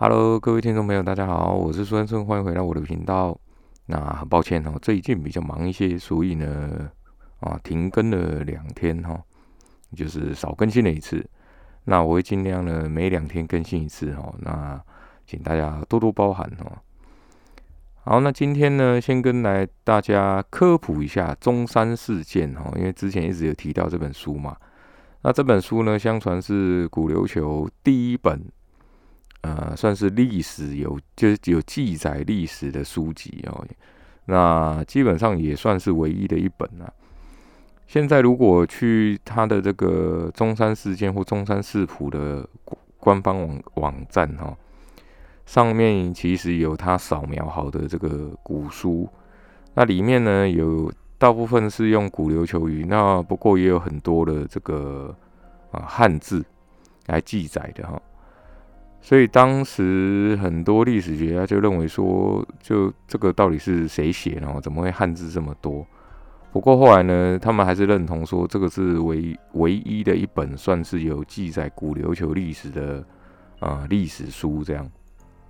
Hello，各位听众朋友，大家好，我是孙顺，欢迎回到我的频道。那很抱歉哦，最近比较忙一些，所以呢，啊，停更了两天哈，就是少更新了一次。那我会尽量呢，每两天更新一次哈。那请大家多多包涵哦。好，那今天呢，先跟来大家科普一下中山事件哈，因为之前一直有提到这本书嘛。那这本书呢，相传是古琉球第一本。呃，算是历史有就是有记载历史的书籍哦，那基本上也算是唯一的一本了。现在如果去他的这个中山事件或中山市谱的官方网网站哈，上面其实有他扫描好的这个古书，那里面呢有大部分是用古琉球语，那不过也有很多的这个啊汉字来记载的哈。所以当时很多历史学家就认为说，就这个到底是谁写的？怎么会汉字这么多？不过后来呢，他们还是认同说，这个是唯唯一的一本算是有记载古琉球历史的啊历史书。这样，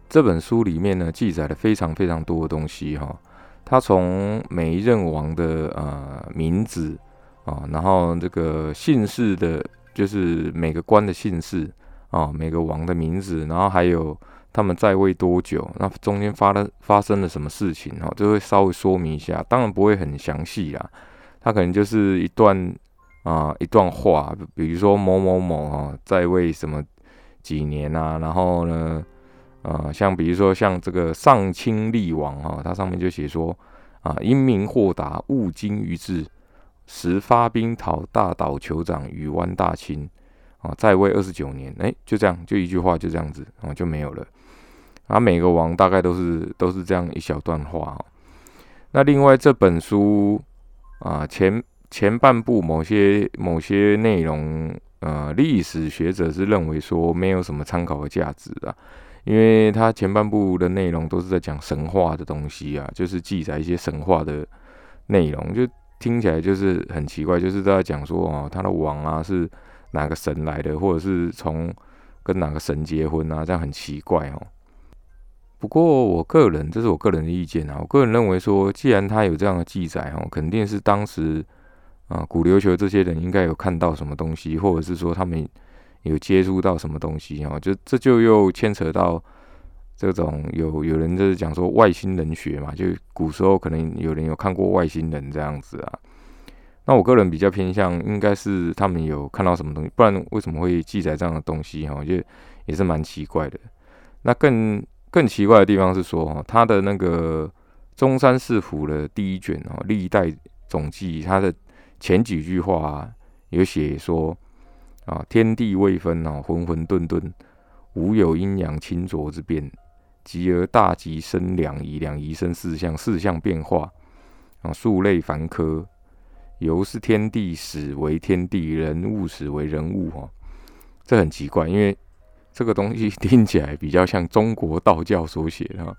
这本书里面呢，记载了非常非常多的东西哈。他从每一任王的呃名字啊，然后这个姓氏的，就是每个官的姓氏。啊，每个王的名字，然后还有他们在位多久，那中间发了发生了什么事情，哈，就会稍微说明一下，当然不会很详细啦，他可能就是一段啊一段话，比如说某某某哈在位什么几年啊，然后呢，呃，像比如说像这个上清厉王哈，他上面就写说啊，英明豁达，务精于治，时发兵讨大岛酋长，与湾大清。啊，在位二十九年，哎，就这样，就一句话，就这样子，啊，就没有了。啊，每个王大概都是都是这样一小段话哈。那另外这本书啊，前前半部某些某些内容，呃，历史学者是认为说没有什么参考的价值的，因为它前半部的内容都是在讲神话的东西啊，就是记载一些神话的内容，就听起来就是很奇怪，就是在讲说哦，他的王啊是。哪个神来的，或者是从跟哪个神结婚啊？这样很奇怪哦。不过我个人，这是我个人的意见啊。我个人认为说，既然他有这样的记载哦，肯定是当时啊古琉球这些人应该有看到什么东西，或者是说他们有接触到什么东西哦。就这就又牵扯到这种有有人就是讲说外星人学嘛，就古时候可能有人有看过外星人这样子啊。那我个人比较偏向，应该是他们有看到什么东西，不然为什么会记载这样的东西？哈，我觉得也是蛮奇怪的。那更更奇怪的地方是说，哈，他的那个中山市府的第一卷哦，历代总记，它的前几句话有写说啊，天地未分哦，混混沌沌，无有阴阳清浊之变，极而大吉生两仪，两仪生四象，四象变化啊，数类繁科。由是天地始为天地，人物始为人物，哈，这很奇怪，因为这个东西 听起来比较像中国道教所写的，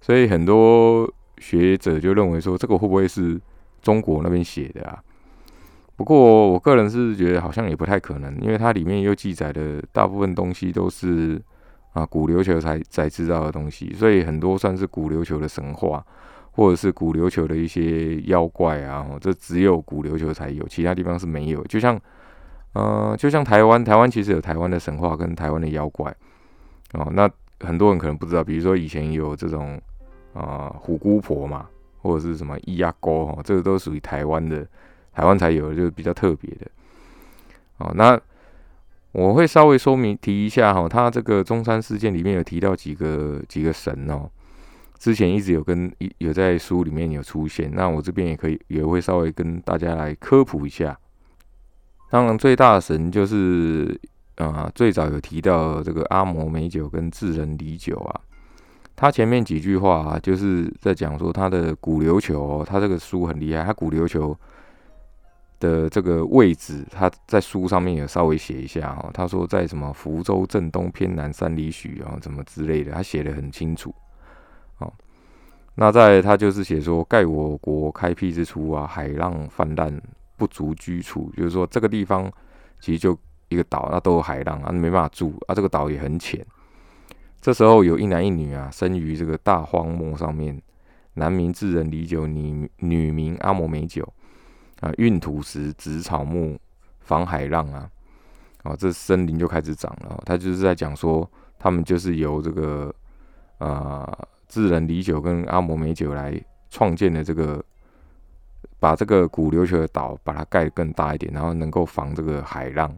所以很多学者就认为说，这个会不会是中国那边写的啊？不过我个人是觉得好像也不太可能，因为它里面又记载的大部分东西都是啊古琉球才才知道的东西，所以很多算是古琉球的神话。或者是古琉球的一些妖怪啊，这只有古琉球才有，其他地方是没有。就像，呃，就像台湾，台湾其实有台湾的神话跟台湾的妖怪哦。那很多人可能不知道，比如说以前有这种啊虎姑婆嘛，或者是什么咿呀沟哈，这个都属于台湾的，台湾才有的，就是比较特别的。哦，那我会稍微说明提一下哈，他这个中山事件里面有提到几个几个神哦。之前一直有跟有在书里面有出现，那我这边也可以也会稍微跟大家来科普一下。当然，最大的神就是啊，最早有提到这个阿摩美酒跟智人李酒啊。他前面几句话啊，就是在讲说他的古琉球，他这个书很厉害，他古琉球的这个位置，他在书上面有稍微写一下哦。他说在什么福州正东偏南三里许啊，怎么之类的，他写的很清楚。哦，那在他就是写说，盖我国开辟之初啊，海浪泛滥，不足居处。就是说，这个地方其实就一个岛，那都有海浪啊，没办法住啊。这个岛也很浅。这时候有一男一女啊，生于这个大荒漠上面，男名智人李九，女女名阿摩美九啊，运土石，植草木，防海浪啊，啊，这森林就开始长了。他就是在讲说，他们就是由这个啊智人李九跟阿摩美九来创建的这个，把这个古琉球的岛把它盖得更大一点，然后能够防这个海浪。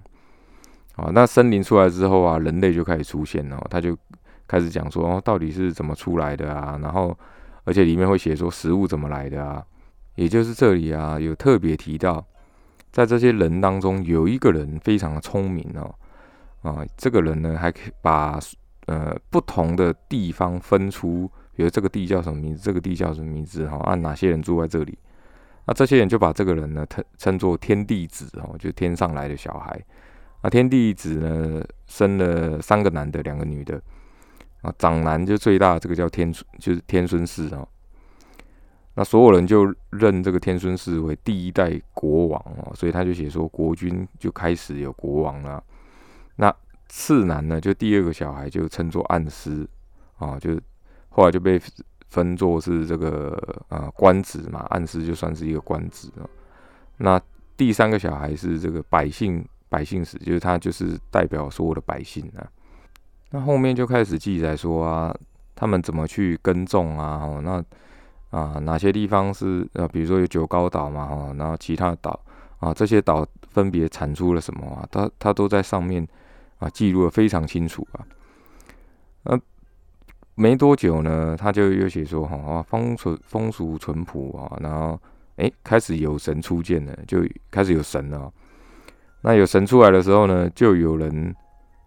啊，那森林出来之后啊，人类就开始出现了，他就。开始讲说哦，到底是怎么出来的啊？然后，而且里面会写说食物怎么来的啊？也就是这里啊，有特别提到，在这些人当中，有一个人非常的聪明哦，啊，这个人呢还可以把呃不同的地方分出，比如这个地叫什么名字，这个地叫什么名字哈？按哪些人住在这里？那这些人就把这个人呢称称作天地子哦，就天上来的小孩。那天地子呢生了三个男的，两个女的。啊，长男就最大，这个叫天，就是天孙氏啊。那所有人就认这个天孙氏为第一代国王哦，所以他就写说国君就开始有国王了。那次男呢，就第二个小孩就称作暗师啊，就后来就被分作是这个啊官职嘛，暗示就算是一个官职啊。那第三个小孩是这个百姓，百姓史，就是他就是代表所有的百姓啊。那后面就开始记载说啊，他们怎么去耕种啊？哦，那啊哪些地方是啊？比如说有九高岛嘛，哈，然后其他岛啊，这些岛分别产出了什么啊？他他都在上面啊记录的非常清楚啊。那没多久呢，他就又写说哈啊风俗风俗淳朴啊，然后哎开始有神出现了，就开始有神了。那有神出来的时候呢，就有人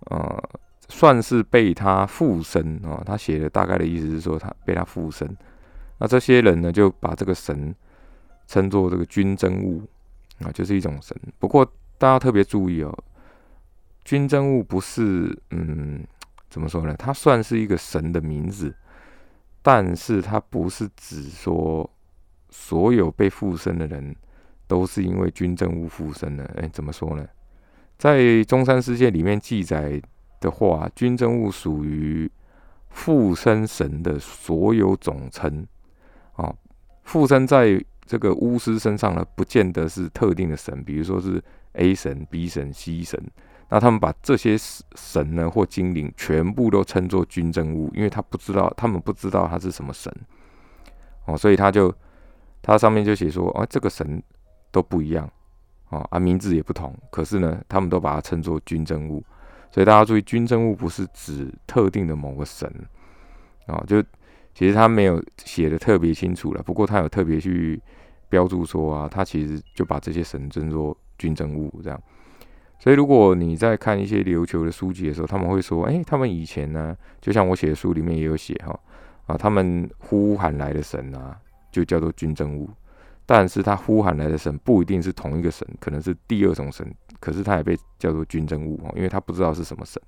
啊。算是被他附身啊，他写的大概的意思是说他被他附身。那这些人呢，就把这个神称作这个君真物啊，就是一种神。不过大家特别注意哦，君真物不是嗯，怎么说呢？它算是一个神的名字，但是它不是指说所有被附身的人都是因为军政物附身的。哎，怎么说呢？在中山世界里面记载。的话，军政物属于附身神的所有总称啊。附身在这个巫师身上呢，不见得是特定的神，比如说是 A 神、B 神、C 神。那他们把这些神呢或精灵全部都称作军政物，因为他不知道，他们不知道他是什么神哦，所以他就他上面就写说，哦，这个神都不一样哦，啊，名字也不同，可是呢，他们都把它称作军政物。所以大家注意，军政物不是指特定的某个神啊，就其实他没有写的特别清楚了。不过他有特别去标注说啊，他其实就把这些神称作军政物这样。所以如果你在看一些琉球的书籍的时候，他们会说，哎，他们以前呢，就像我写的书里面也有写哈啊，他们呼喊来的神啊，就叫做军政物。但是他呼喊来的神不一定是同一个神，可能是第二种神。可是他也被叫做军政物哦，因为他不知道是什么神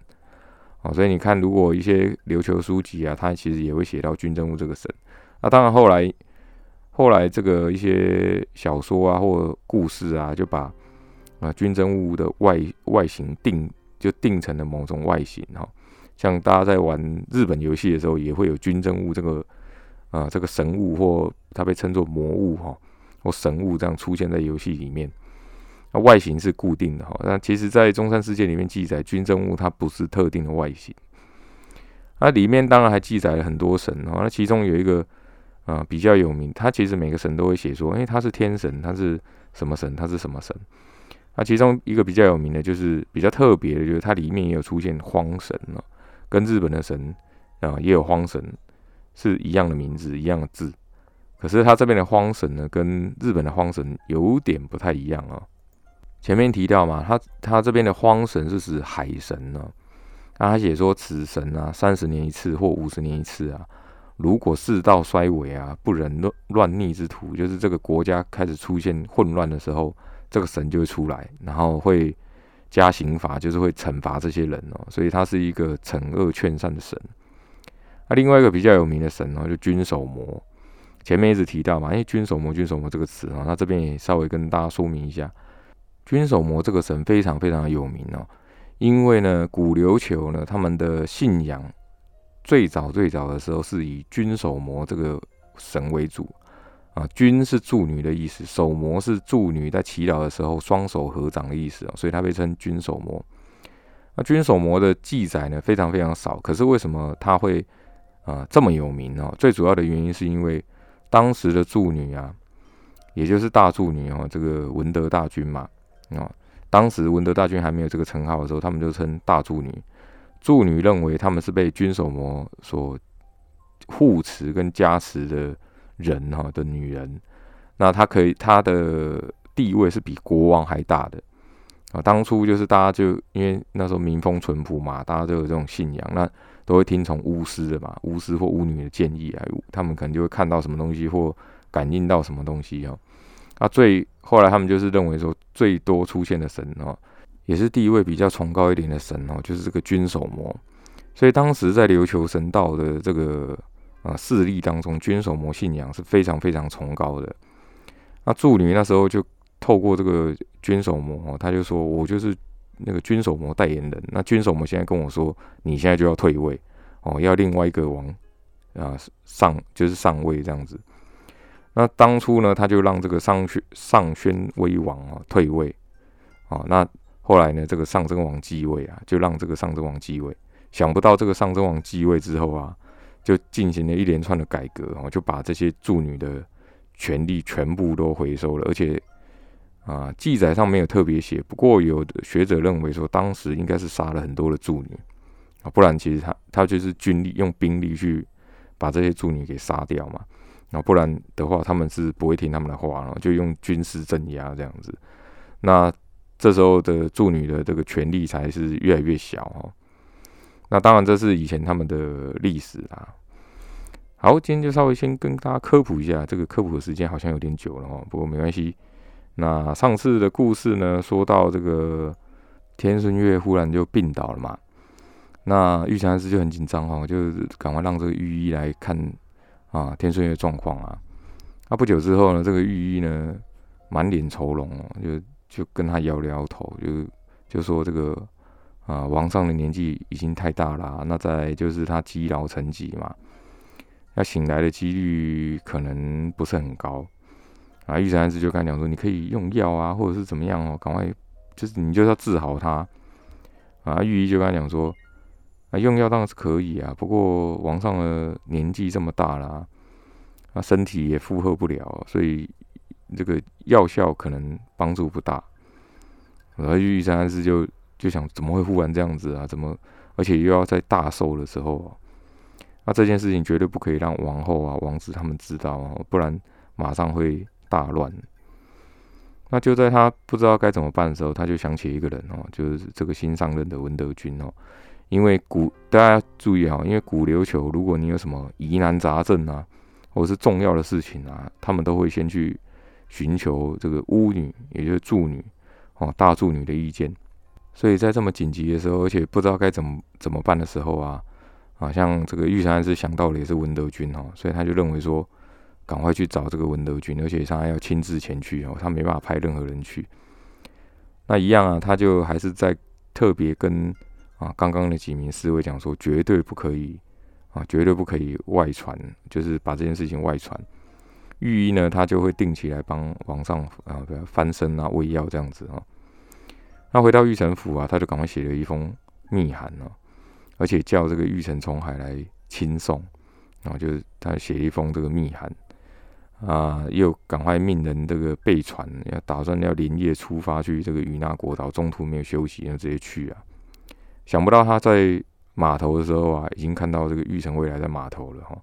哦，所以你看，如果一些琉球书籍啊，他其实也会写到军政物这个神。那当然后来后来这个一些小说啊或故事啊，就把啊军政物的外外形定就定成了某种外形哈。像大家在玩日本游戏的时候，也会有军政物这个啊这个神物或它被称作魔物哈或神物这样出现在游戏里面。那外形是固定的哈，那其实，在中山世界里面记载军政物，它不是特定的外形。那里面当然还记载了很多神哦，那其中有一个啊比较有名，它其实每个神都会写说，哎，他是天神，他是什么神，他是什么神。那其中一个比较有名的，就是比较特别的，就是它里面也有出现荒神哦，跟日本的神啊也有荒神是一样的名字，一样的字。可是它这边的荒神呢，跟日本的荒神有点不太一样啊。前面提到嘛，他他这边的荒神是指海神呢。那他写说，此神啊，三十年一次或五十年一次啊，如果世道衰微啊，不忍乱乱逆之徒，就是这个国家开始出现混乱的时候，这个神就会出来，然后会加刑罚，就是会惩罚这些人哦。所以他是一个惩恶劝善的神。那另外一个比较有名的神哦，就君守魔。前面一直提到嘛，因为君守魔，君守魔这个词啊，那这边也稍微跟大家说明一下。君守魔这个神非常非常有名哦，因为呢，古琉球呢，他们的信仰最早最早的时候是以君守魔这个神为主啊，君是助女的意思，守魔是助女在祈祷的时候双手合掌的意思啊，所以它被称君守魔。那君手模的记载呢非常非常少，可是为什么它会啊这么有名呢？最主要的原因是因为当时的助女啊，也就是大助女哦，这个文德大军嘛啊，当时文德大军还没有这个称号的时候，他们就称大助女。助女认为他们是被君手模所护持跟加持的人哈的女人，那她可以她的地位是比国王还大的啊。当初就是大家就因为那时候民风淳朴嘛，大家都有这种信仰，那都会听从巫师的嘛，巫师或巫女的建议啊，他们可能就会看到什么东西或感应到什么东西哦。啊，最后来他们就是认为说最多出现的神哦。也是地位比较崇高一点的神哦，就是这个君守魔。所以当时在琉球神道的这个啊势力当中，君守魔信仰是非常非常崇高的。那助理那时候就透过这个君守魔哦，他就说我就是那个君守魔代言人。那君守魔现在跟我说，你现在就要退位哦，要另外一个王啊上就是上位这样子。那当初呢，他就让这个上宣上宣威王啊退位啊，那。后来呢，这个上真王继位啊，就让这个上真王继位。想不到这个上真王继位之后啊，就进行了一连串的改革哦，就把这些助女的权利全部都回收了。而且啊，记载上没有特别写，不过有的学者认为说，当时应该是杀了很多的助女啊，不然其实他他就是军力用兵力去把这些助女给杀掉嘛。那不然的话，他们是不会听他们的话了，就用军事镇压这样子。那这时候的助女的这个权力才是越来越小哈，那当然这是以前他们的历史啦。好，今天就稍微先跟大家科普一下，这个科普的时间好像有点久了哦，不过没关系。那上次的故事呢，说到这个天顺月忽然就病倒了嘛，那玉成师就很紧张哈，就赶快让这个御医来看啊天顺月状况啊。那不久之后呢，这个御医呢满脸愁容哦，就。就跟他摇了摇头，就就说这个啊，王上的年纪已经太大了，那再就是他积劳成疾嘛，要醒来的几率可能不是很高啊。玉山安师就跟他讲说，你可以用药啊，或者是怎么样哦，赶快就是你就要治好他啊。御医就跟他讲说，啊，用药当然是可以啊，不过王上的年纪这么大了，那身体也负荷不了，所以。这个药效可能帮助不大，然后玉山师就就想怎么会忽然这样子啊？怎么而且又要在大寿的时候？那这件事情绝对不可以让王后啊、王子他们知道啊，不然马上会大乱。那就在他不知道该怎么办的时候，他就想起一个人哦，就是这个新上任的文德君哦。因为古大家注意哈，因为古琉球，如果你有什么疑难杂症啊，或者是重要的事情啊，他们都会先去。寻求这个巫女，也就是助女，哦，大助女的意见。所以在这么紧急的时候，而且不知道该怎么怎么办的时候啊，啊，像这个玉山是想到了也是文德君哦，所以他就认为说，赶快去找这个文德君，而且他还要亲自前去哦，他没办法派任何人去。那一样啊，他就还是在特别跟啊刚刚的几名侍卫讲说，绝对不可以啊，绝对不可以外传，就是把这件事情外传。御医呢，他就会定期来帮皇上啊，翻身啊、喂药这样子啊。那回到玉城府啊，他就赶快写了一封密函呢，而且叫这个玉城从海来亲送，然后就是他写一封这个密函啊，又赶快命人这个备船，要打算要连夜出发去这个与那国岛，中途没有休息，就直接去啊。想不到他在码头的时候啊，已经看到这个玉城未来在码头了哈。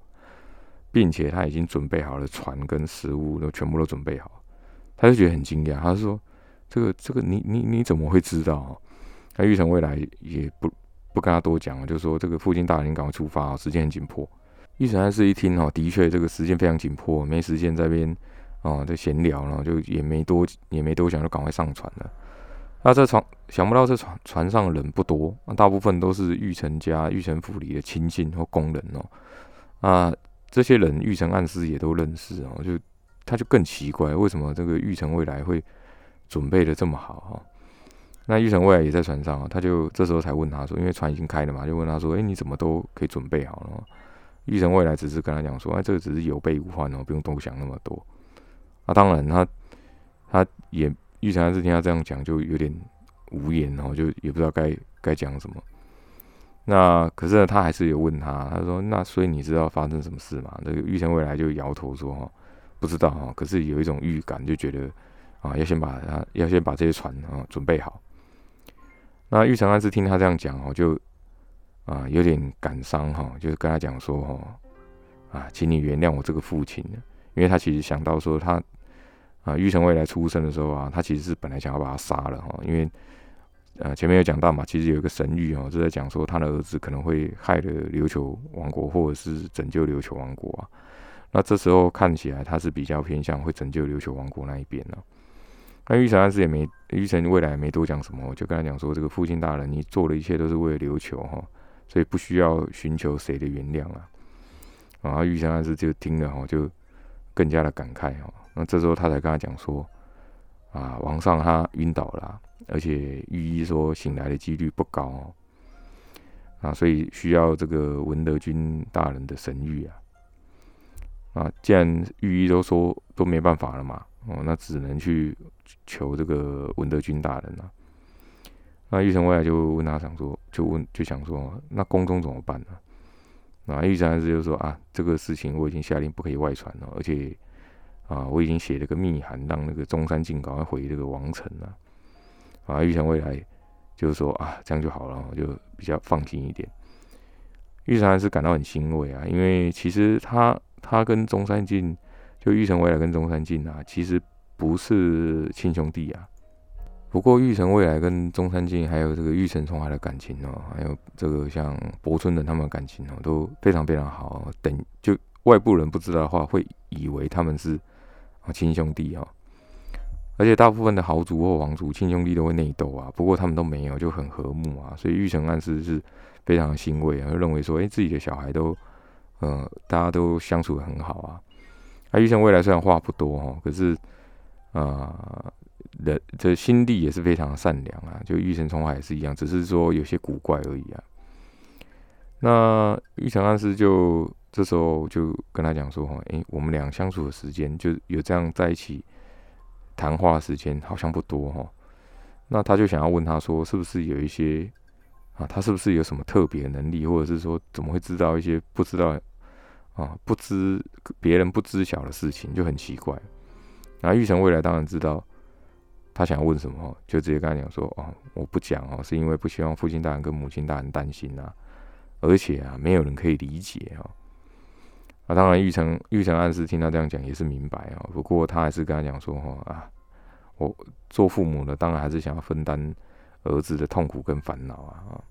并且他已经准备好了船跟食物，都全部都准备好，他就觉得很惊讶。他说：“这个这个，你你你怎么会知道？”那玉成未来也不不跟他多讲了，就说：“这个附近大人赶快出发啊，时间很紧迫。”玉成暗示一听哦，的确这个时间非常紧迫，没时间在边哦在闲聊，然后就也没多也没多想，就赶快上船了。那这船想不到这船船上人不多，大部分都是玉成家玉成府里的亲信或工人哦啊。这些人玉成暗司也都认识哦，就他就更奇怪，为什么这个玉成未来会准备的这么好哈？那玉成未来也在船上啊，他就这时候才问他说，因为船已经开了嘛，就问他说，哎，你怎么都可以准备好了？玉成未来只是跟他讲说，哎，这个只是有备无患哦，不用多想那么多。啊，当然他他也玉成还是听他这样讲，就有点无言哦，就也不知道该该讲什么。那可是呢，他还是有问他，他说，那所以你知道发生什么事吗？这个玉成未来就摇头说，哈，不知道哈，可是有一种预感，就觉得啊，要先把他要先把这些船啊准备好。那玉成安是听他这样讲哦，就啊有点感伤哈，就是跟他讲说哈啊，请你原谅我这个父亲，因为他其实想到说他啊玉成未来出生的时候啊，他其实是本来想要把他杀了哈，因为呃前面有讲到嘛，其实有一个神谕哦，就在讲说他的儿子可能会害了琉球王国，或者是拯救琉球王国啊。那这时候看起来他是比较偏向会拯救琉球王国那一边呢。那玉成安师也没，玉成未来也没多讲什么，就跟他讲说，这个父亲大人，你做的一切都是为了琉球哈，所以不需要寻求谁的原谅啊。然后玉成安师就听了哈，就更加的感慨哈。那这时候他才跟他讲说，啊，王上他晕倒了，而且御医说醒来的几率不高，啊，所以需要这个文德军大人的神谕啊。啊，既然御医都说都没办法了嘛。哦，那只能去求这个文德军大人了。那玉成未来就问他想说，就问就想说，那宫中怎么办呢？那玉成还是就说啊，这个事情我已经下令不可以外传了，而且啊，我已经写了个密函，让那个中山靖赶快回这个王城了。啊，玉成未来就是说啊，这样就好了，就比较放心一点。玉成还是感到很欣慰啊，因为其实他他跟中山靖。就玉成未来跟中山靖啊，其实不是亲兄弟啊。不过玉成未来跟中山靖，还有这个玉成重海的感情哦，还有这个像博春等他们的感情哦，都非常非常好。等就外部人不知道的话，会以为他们是亲兄弟啊。而且大部分的豪族或王族亲兄弟都会内斗啊，不过他们都没有，就很和睦啊。所以玉成暗示是非常欣慰啊，认为说，哎，自己的小孩都呃，大家都相处的很好啊。他玉成未来虽然话不多哈，可是啊，人这心地也是非常善良啊。就玉成冲海是一样，只是说有些古怪而已啊。那玉成暗师就这时候就跟他讲说哈，诶，我们俩相处的时间就有这样在一起谈话的时间好像不多哈。那他就想要问他说，是不是有一些啊，他是不是有什么特别能力，或者是说怎么会知道一些不知道？啊，不知别人不知晓的事情就很奇怪。然后玉成未来当然知道他想要问什么，就直接跟他讲说：“哦，我不讲哦，是因为不希望父亲大人跟母亲大人担心啊，而且啊，没有人可以理解啊。”啊，当然玉成玉成暗示听他这样讲也是明白啊，不过他还是跟他讲说：“哈啊，我做父母的当然还是想要分担儿子的痛苦跟烦恼啊。”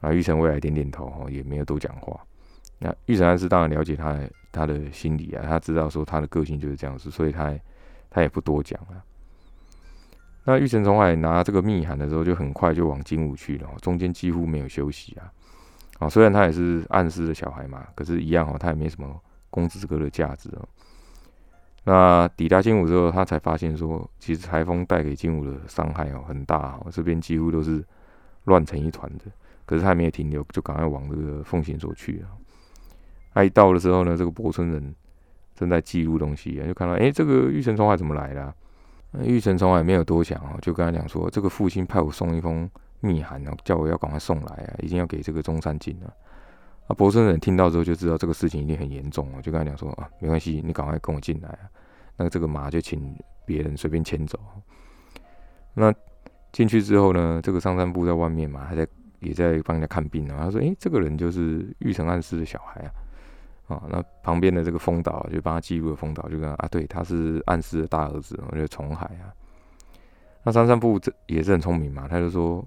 啊，玉成未来点点头哈，也没有多讲话。那玉成安师当然了解他他的心理啊，他知道说他的个性就是这样子，所以他他也不多讲了。那玉成从海拿这个密函的时候，就很快就往金武去了，中间几乎没有休息啊。啊，虽然他也是暗示的小孩嘛，可是，一样哦，他也没什么公子哥的价值哦。那抵达金武之后，他才发现说，其实台风带给金武的伤害哦很大哦，这边几乎都是乱成一团的。可是他还没有停留，就赶快往这个奉行所去了。他一到的时候呢，这个博村人正在记录东西啊，就看到哎，这个玉成冲海怎么来的？玉成冲海没有多想啊，就跟他讲说，这个父亲派我送一封密函，然后叫我要赶快送来啊，已经要给这个中山靖了。啊，博村人听到之后就知道这个事情一定很严重啊，就跟他讲说啊，没关系，你赶快跟我进来啊，那这个马就请别人随便牵走。那进去之后呢，这个上山部在外面嘛，还在也在帮人家看病啊。他说，哎，这个人就是玉成暗示的小孩啊。啊，那旁边的这个风岛就帮他记录了，风岛就跟啊，对，他是暗示的大儿子，我觉得重海啊。那三三部这也是很聪明嘛，他就说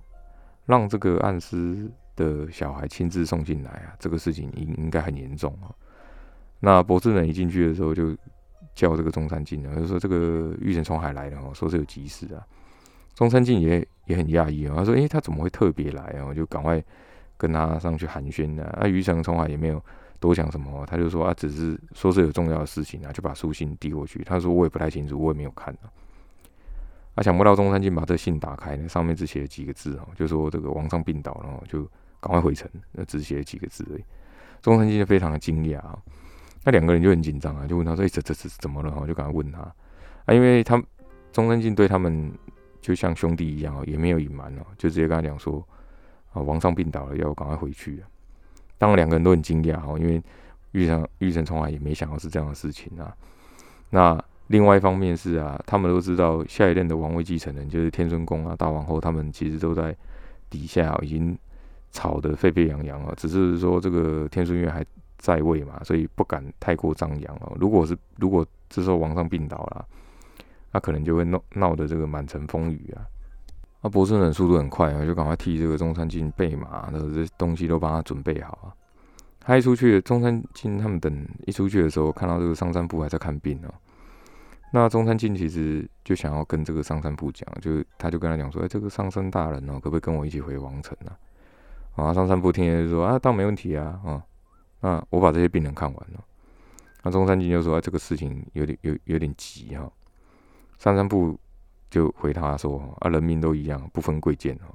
让这个暗示的小孩亲自送进来啊，这个事情应应该很严重啊。那博士呢一进去的时候就叫这个中山靖啊，就说这个玉成重海来了哦，说是有急事啊。中山靖也也很讶异啊，他说诶，他怎么会特别来啊？我就赶快跟他上去寒暄啊。那玉成重海也没有。多想什么？他就说啊，只是说是有重要的事情啊，就把书信递过去。他说我也不太清楚，我也没有看啊。啊，想不到中山靖把这信打开呢，上面只写了几个字哦，就说这个王上病倒，然后就赶快回城，那只写了几个字而已。中山靖就非常的惊讶啊，那两个人就很紧张啊，就问他说：“哎，这这这怎么了？”哈，就赶快问他啊，因为他中山靖对他们就像兄弟一样哦，也没有隐瞒哦，就直接跟他讲说：“啊，王上病倒了，要赶快回去。”当然两个人都很惊讶哦，因为玉成玉成从来也没想到是这样的事情啊。那另外一方面是啊，他们都知道下一任的王位继承人就是天孙宫啊、大王后，他们其实都在底下已经吵得沸沸扬扬了。只是说这个天孙月还在位嘛，所以不敢太过张扬哦。如果是如果这时候王上病倒了，那可能就会闹闹得这个满城风雨啊。那博士人速度很快啊，就赶快替这个中山靖备马的这东西都帮他准备好啊。他一出去，中山靖他们等一出去的时候，看到这个上山部还在看病哦。那中山靖其实就想要跟这个上山部讲，就他就跟他讲说：“哎，这个上山大人哦，可不可以跟我一起回王城呢？”啊，上山部听就说：“啊，当没问题啊，啊，那我把这些病人看完了。”那中山靖就说：“哎，这个事情有点有有点急哈。”上山部就回他说：“啊，人命都一样，不分贵贱哦。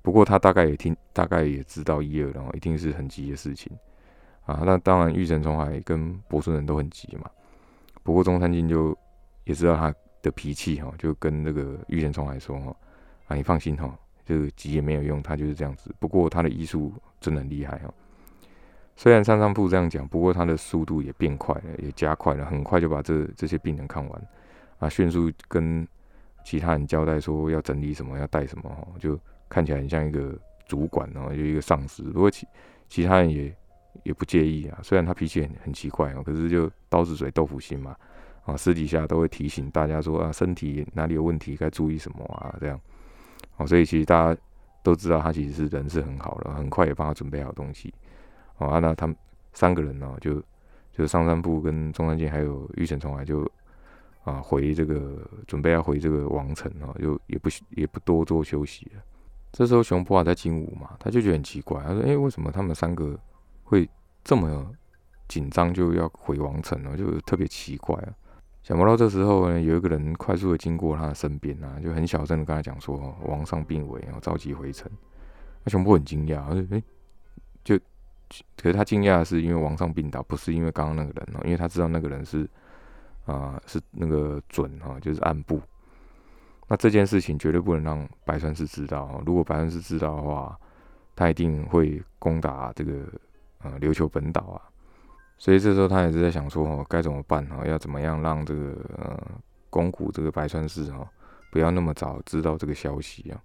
不过他大概也听，大概也知道一二，然后一定是很急的事情啊。那当然，玉神从海跟博顺人都很急嘛。不过中山靖就。也知道他的脾气哈，就跟那个玉贤冲来说哈，啊，你放心哈，这个急也没有用，他就是这样子。不过他的医术真的很厉害哈，虽然上上铺这样讲，不过他的速度也变快了，也加快了，很快就把这这些病人看完，啊，迅速跟其他人交代说要整理什么，要带什么哈，就看起来很像一个主管哦，有一个上司。不过其其他人也也不介意啊，虽然他脾气很很奇怪哦，可是就刀子嘴豆腐心嘛。啊，私底下都会提醒大家说啊，身体哪里有问题，该注意什么啊，这样。哦，所以其实大家都知道他其实是人是很好的，很快也帮他准备好东西。哦，那他们三个人呢，就就是上山部跟中山靖还有玉成从来就啊回这个准备要回这个王城啊，就也不也不多做休息了。这时候熊普啊在金武嘛，他就觉得很奇怪，他说：“哎，为什么他们三个会这么紧张，就要回王城呢？就特别奇怪啊。”想不到这时候呢，有一个人快速的经过他的身边啊，就很小声的跟他讲说：“王上病危，然后着急回城。”那熊波很惊讶，他说：“哎，就可是他惊讶的是因为王上病倒，不是因为刚刚那个人哦，因为他知道那个人是啊是那个准哈，就是暗部。那这件事情绝对不能让白川氏知道，如果白川氏知道的话，他一定会攻打这个呃琉球本岛啊。”所以这时候他也是在想说哦，该怎么办哦？要怎么样让这个呃宫古这个白川氏哈不要那么早知道这个消息啊？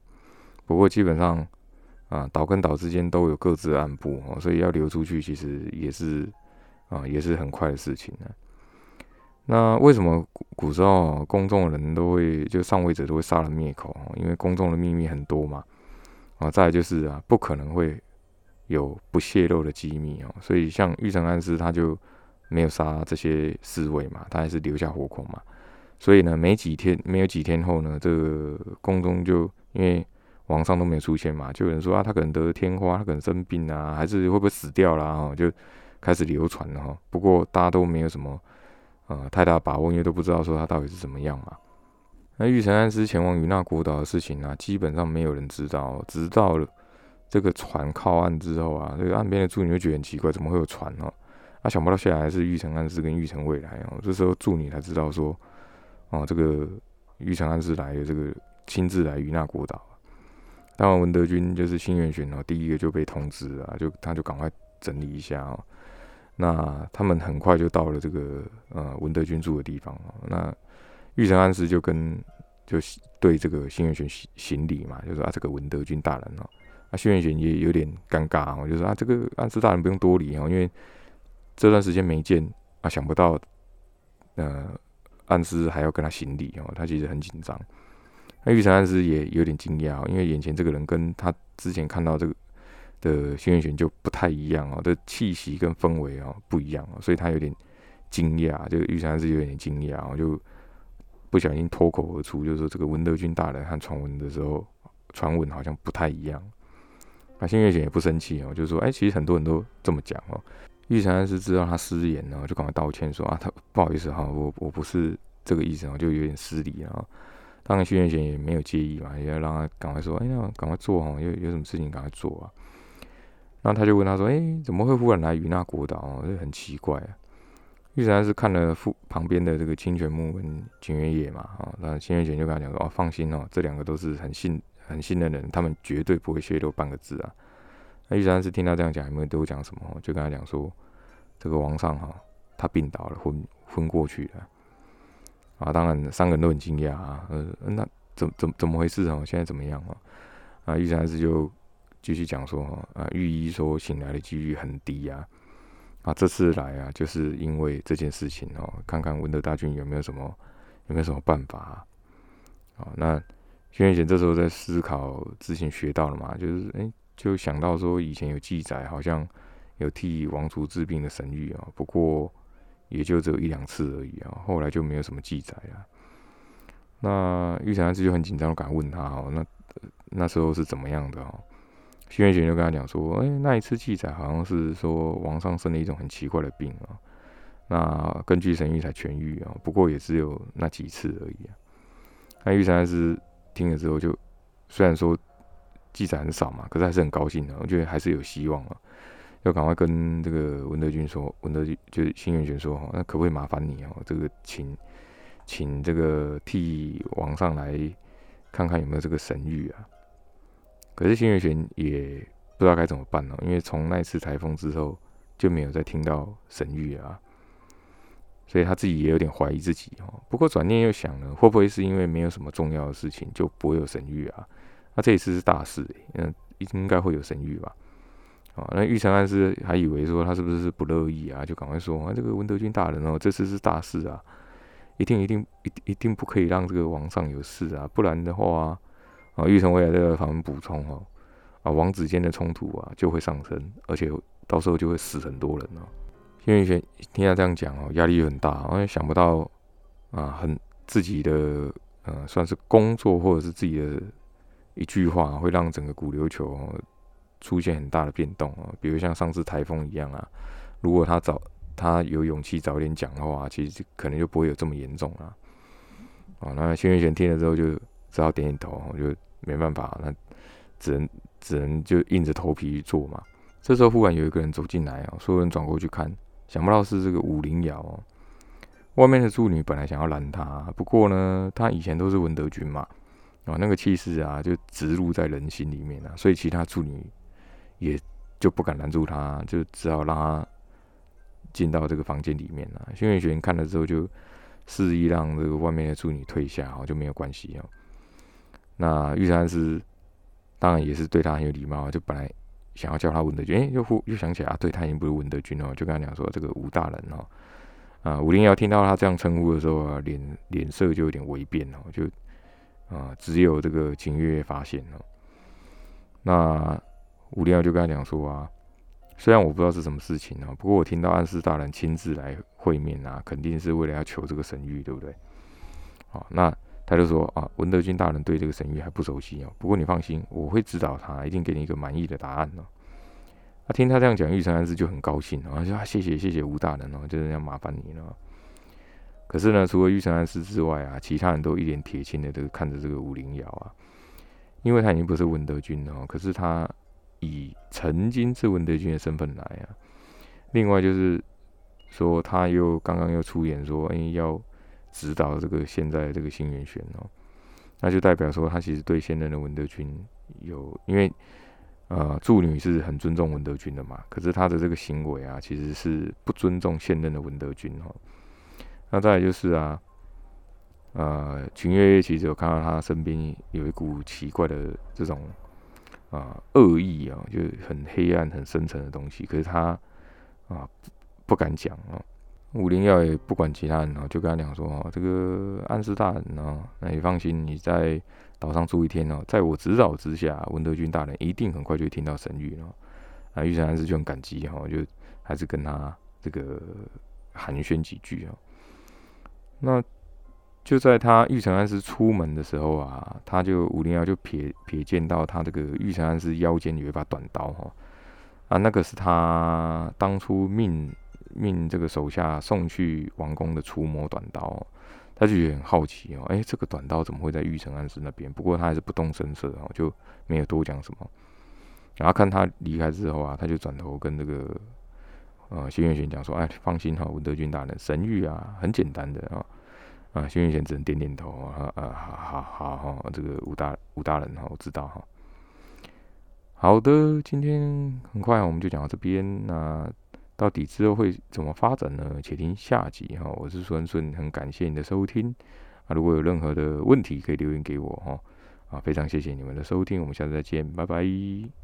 不过基本上啊岛跟岛之间都有各自的暗部哦，所以要流出去其实也是啊也是很快的事情呢。那为什么古古时候宫中的人都会就上位者都会杀人灭口？因为宫中的秘密很多嘛啊，再来就是啊不可能会。有不泄露的机密哦，所以像玉成安师他就没有杀这些侍卫嘛，他还是留下活口嘛。所以呢，没几天，没有几天后呢，这个宫中就因为皇上都没有出现嘛，就有人说啊，他可能得天花，他可能生病啊，还是会不会死掉啦？哈，就开始流传了哈。不过大家都没有什么呃太大把握，因为都不知道说他到底是怎么样嘛。那玉成安师前往与那国岛的事情啊，基本上没有人知道，直到。这个船靠岸之后啊，这个岸边的助女就觉得很奇怪，怎么会有船哦？啊，想不到下来是玉成安师跟玉成未来哦。这时候助女才知道说，哦，这个玉成安师来的这个亲自来于那国岛。当然文德军就是新元玄哦，第一个就被通知啊，就他就赶快整理一下哦。那他们很快就到了这个呃文德军住的地方哦。那玉成安师就跟就对这个新元玄行行礼嘛，就说啊，这个文德军大人哦。那轩辕玄也有点尴尬哦，就说啊，这个安师大人不用多礼哦，因为这段时间没见啊，想不到呃安师还要跟他行礼哦，他其实很紧张。那玉成安师也有点惊讶，因为眼前这个人跟他之前看到这个的轩辕玄就不太一样哦，的气息跟氛围哦不一样哦，所以他有点惊讶，就玉山是有点惊讶哦，就不小心脱口而出，就说这个文德军大人和传闻的时候传闻好像不太一样。那新月姐也不生气哦，就说：“哎，其实很多人都这么讲哦。”玉山是知道他失言呢，就赶快道歉说：“啊，他不好意思哈，我我不是这个意思哦，就有点失礼啊。”当然，徐元玄也没有介意嘛，也要让他赶快说：“哎呀，赶快做哦，有有什么事情赶快做啊。”然后他就问他说：“哎，怎么会忽然来与那国岛？这很奇怪啊。”玉山是看了附旁边的这个清泉木跟景元野嘛，啊，那清元玄就跟他讲说：“哦，放心哦，这两个都是很信很信任的人，他们绝对不会泄露半个字啊。”那玉山是听他这样讲，有没有都讲什么？就跟他讲说：“这个王上哈，他病倒了，昏昏过去了。”啊，当然三个人都很惊讶啊，呃，那怎怎怎么回事啊？现在怎么样啊？啊，玉山是就继续讲说：“啊，御医说醒来的几率很低啊。”啊，这次来啊，就是因为这件事情哦，看看文德大军有没有什么有没有什么办法啊？啊，那轩辕贤这时候在思考之前学到了嘛，就是哎，就想到说以前有记载，好像有替王族治病的神谕啊，不过也就只有一两次而已啊，后来就没有什么记载了。那玉成安子就很紧张，敢问他哦，那那时候是怎么样的哦？西元玄就跟他讲说：“哎，那一次记载好像是说王上生了一种很奇怪的病啊，那根据神谕才痊愈啊，不过也只有那几次而已啊。”那玉山是听了之后就虽然说记载很少嘛，可是还是很高兴的，我觉得还是有希望啊，要赶快跟这个文德军说，文德军就是新元玄说：“哈，那可不可以麻烦你哦，这个请请这个替王上来看看有没有这个神谕啊？”可是新月玄也不知道该怎么办了，因为从那次台风之后就没有再听到神谕啊，所以他自己也有点怀疑自己哦。不过转念又想了，会不会是因为没有什么重要的事情就不会有神谕啊？那这一次是大事，嗯，应该会有神谕吧？啊，那玉成安是还以为说他是不是不乐意啊，就赶快说啊，这个文德军大人哦，这次是大事啊，一定一定一一定不可以让这个王上有事啊，不然的话。啊玉成未来这个旁补充哦，啊，王子间的冲突啊就会上升，而且到时候就会死很多人哦。新元玄听他这样讲哦，压力很大，因为想不到啊，很自己的呃，算是工作或者是自己的一句话，会让整个古琉球出现很大的变动啊。比如像上次台风一样啊，如果他早他有勇气早点讲的话，其实可能就不会有这么严重啊。啊，那新元玄听了之后就。只好点点头，我就没办法，那只能只能就硬着头皮去做嘛。这时候忽然有一个人走进来啊，所有人转过去看，想不到是这个武灵瑶哦。外面的助女本来想要拦他，不过呢，他以前都是文德军嘛，啊，那个气势啊就植入在人心里面啊，所以其他助女也就不敢拦住他，就只好让他进到这个房间里面了。轩辕玄看了之后就示意让这个外面的助女退下，哦，就没有关系哦。那玉山是当然也是对他很有礼貌，就本来想要叫他文德军，哎，又忽又想起来啊，对他已经不是文德军哦，就跟他讲说这个吴大人哦，啊，武灵瑶听到他这样称呼的时候啊，脸脸色就有点微变哦，就啊，只有这个景月月发现哦。那武灵瑶就跟他讲说啊，虽然我不知道是什么事情哦，不过我听到暗示大人亲自来会面啊，肯定是为了要求这个神谕，对不对？好，那。他就说啊，文德军大人对这个神谕还不熟悉哦。不过你放心，我会指导他，一定给你一个满意的答案哦。他听他这样讲，玉成安师就很高兴啊，说谢谢谢谢吴大人哦，就是要麻烦你了。可是呢，除了玉成安师之外啊，其他人都一脸铁青的都看着这个武灵瑶啊，因为他已经不是文德军了，可是他以曾经是文德军的身份来啊。另外就是说，他又刚刚又出演说，哎要。指导这个现在这个新元玄哦，那就代表说他其实对现任的文德军有，因为呃助女是很尊重文德军的嘛，可是他的这个行为啊，其实是不尊重现任的文德军哦。那再来就是啊，呃秦月月其实有看到他身边有一股奇怪的这种啊恶意啊，就很黑暗、很深沉的东西，可是他啊不敢讲啊。武灵耀也不管其他人哦，就跟他讲说哦，这个安师大人哦，那你放心，你在岛上住一天哦，在我指导之下，文德军大人一定很快就会听到神谕哦。啊，玉成安师就很感激哈，就还是跟他这个寒暄几句哦。那就在他玉成安师出门的时候啊，他就武灵耀就瞥瞥见到他这个玉成安师腰间有一把短刀哈，啊，那个是他当初命。命这个手下送去王宫的除魔短刀，他就很好奇哦，哎，这个短刀怎么会在玉成安师那边？不过他还是不动声色哦，就没有多讲什么。然后看他离开之后啊，他就转头跟这个呃新月玄讲说：“哎，放心哈，文德军大人，神谕啊，很简单的啊。”啊，新月玄只能点点头啊，啊，好好好哈，这个武大武大人哈，我知道哈。好的，今天很快我们就讲到这边，那到底之后会怎么发展呢？且听下集哈。我是孙顺，很感谢你的收听啊，如果有任何的问题可以留言给我哈。啊，非常谢谢你们的收听，我们下次再见，拜拜。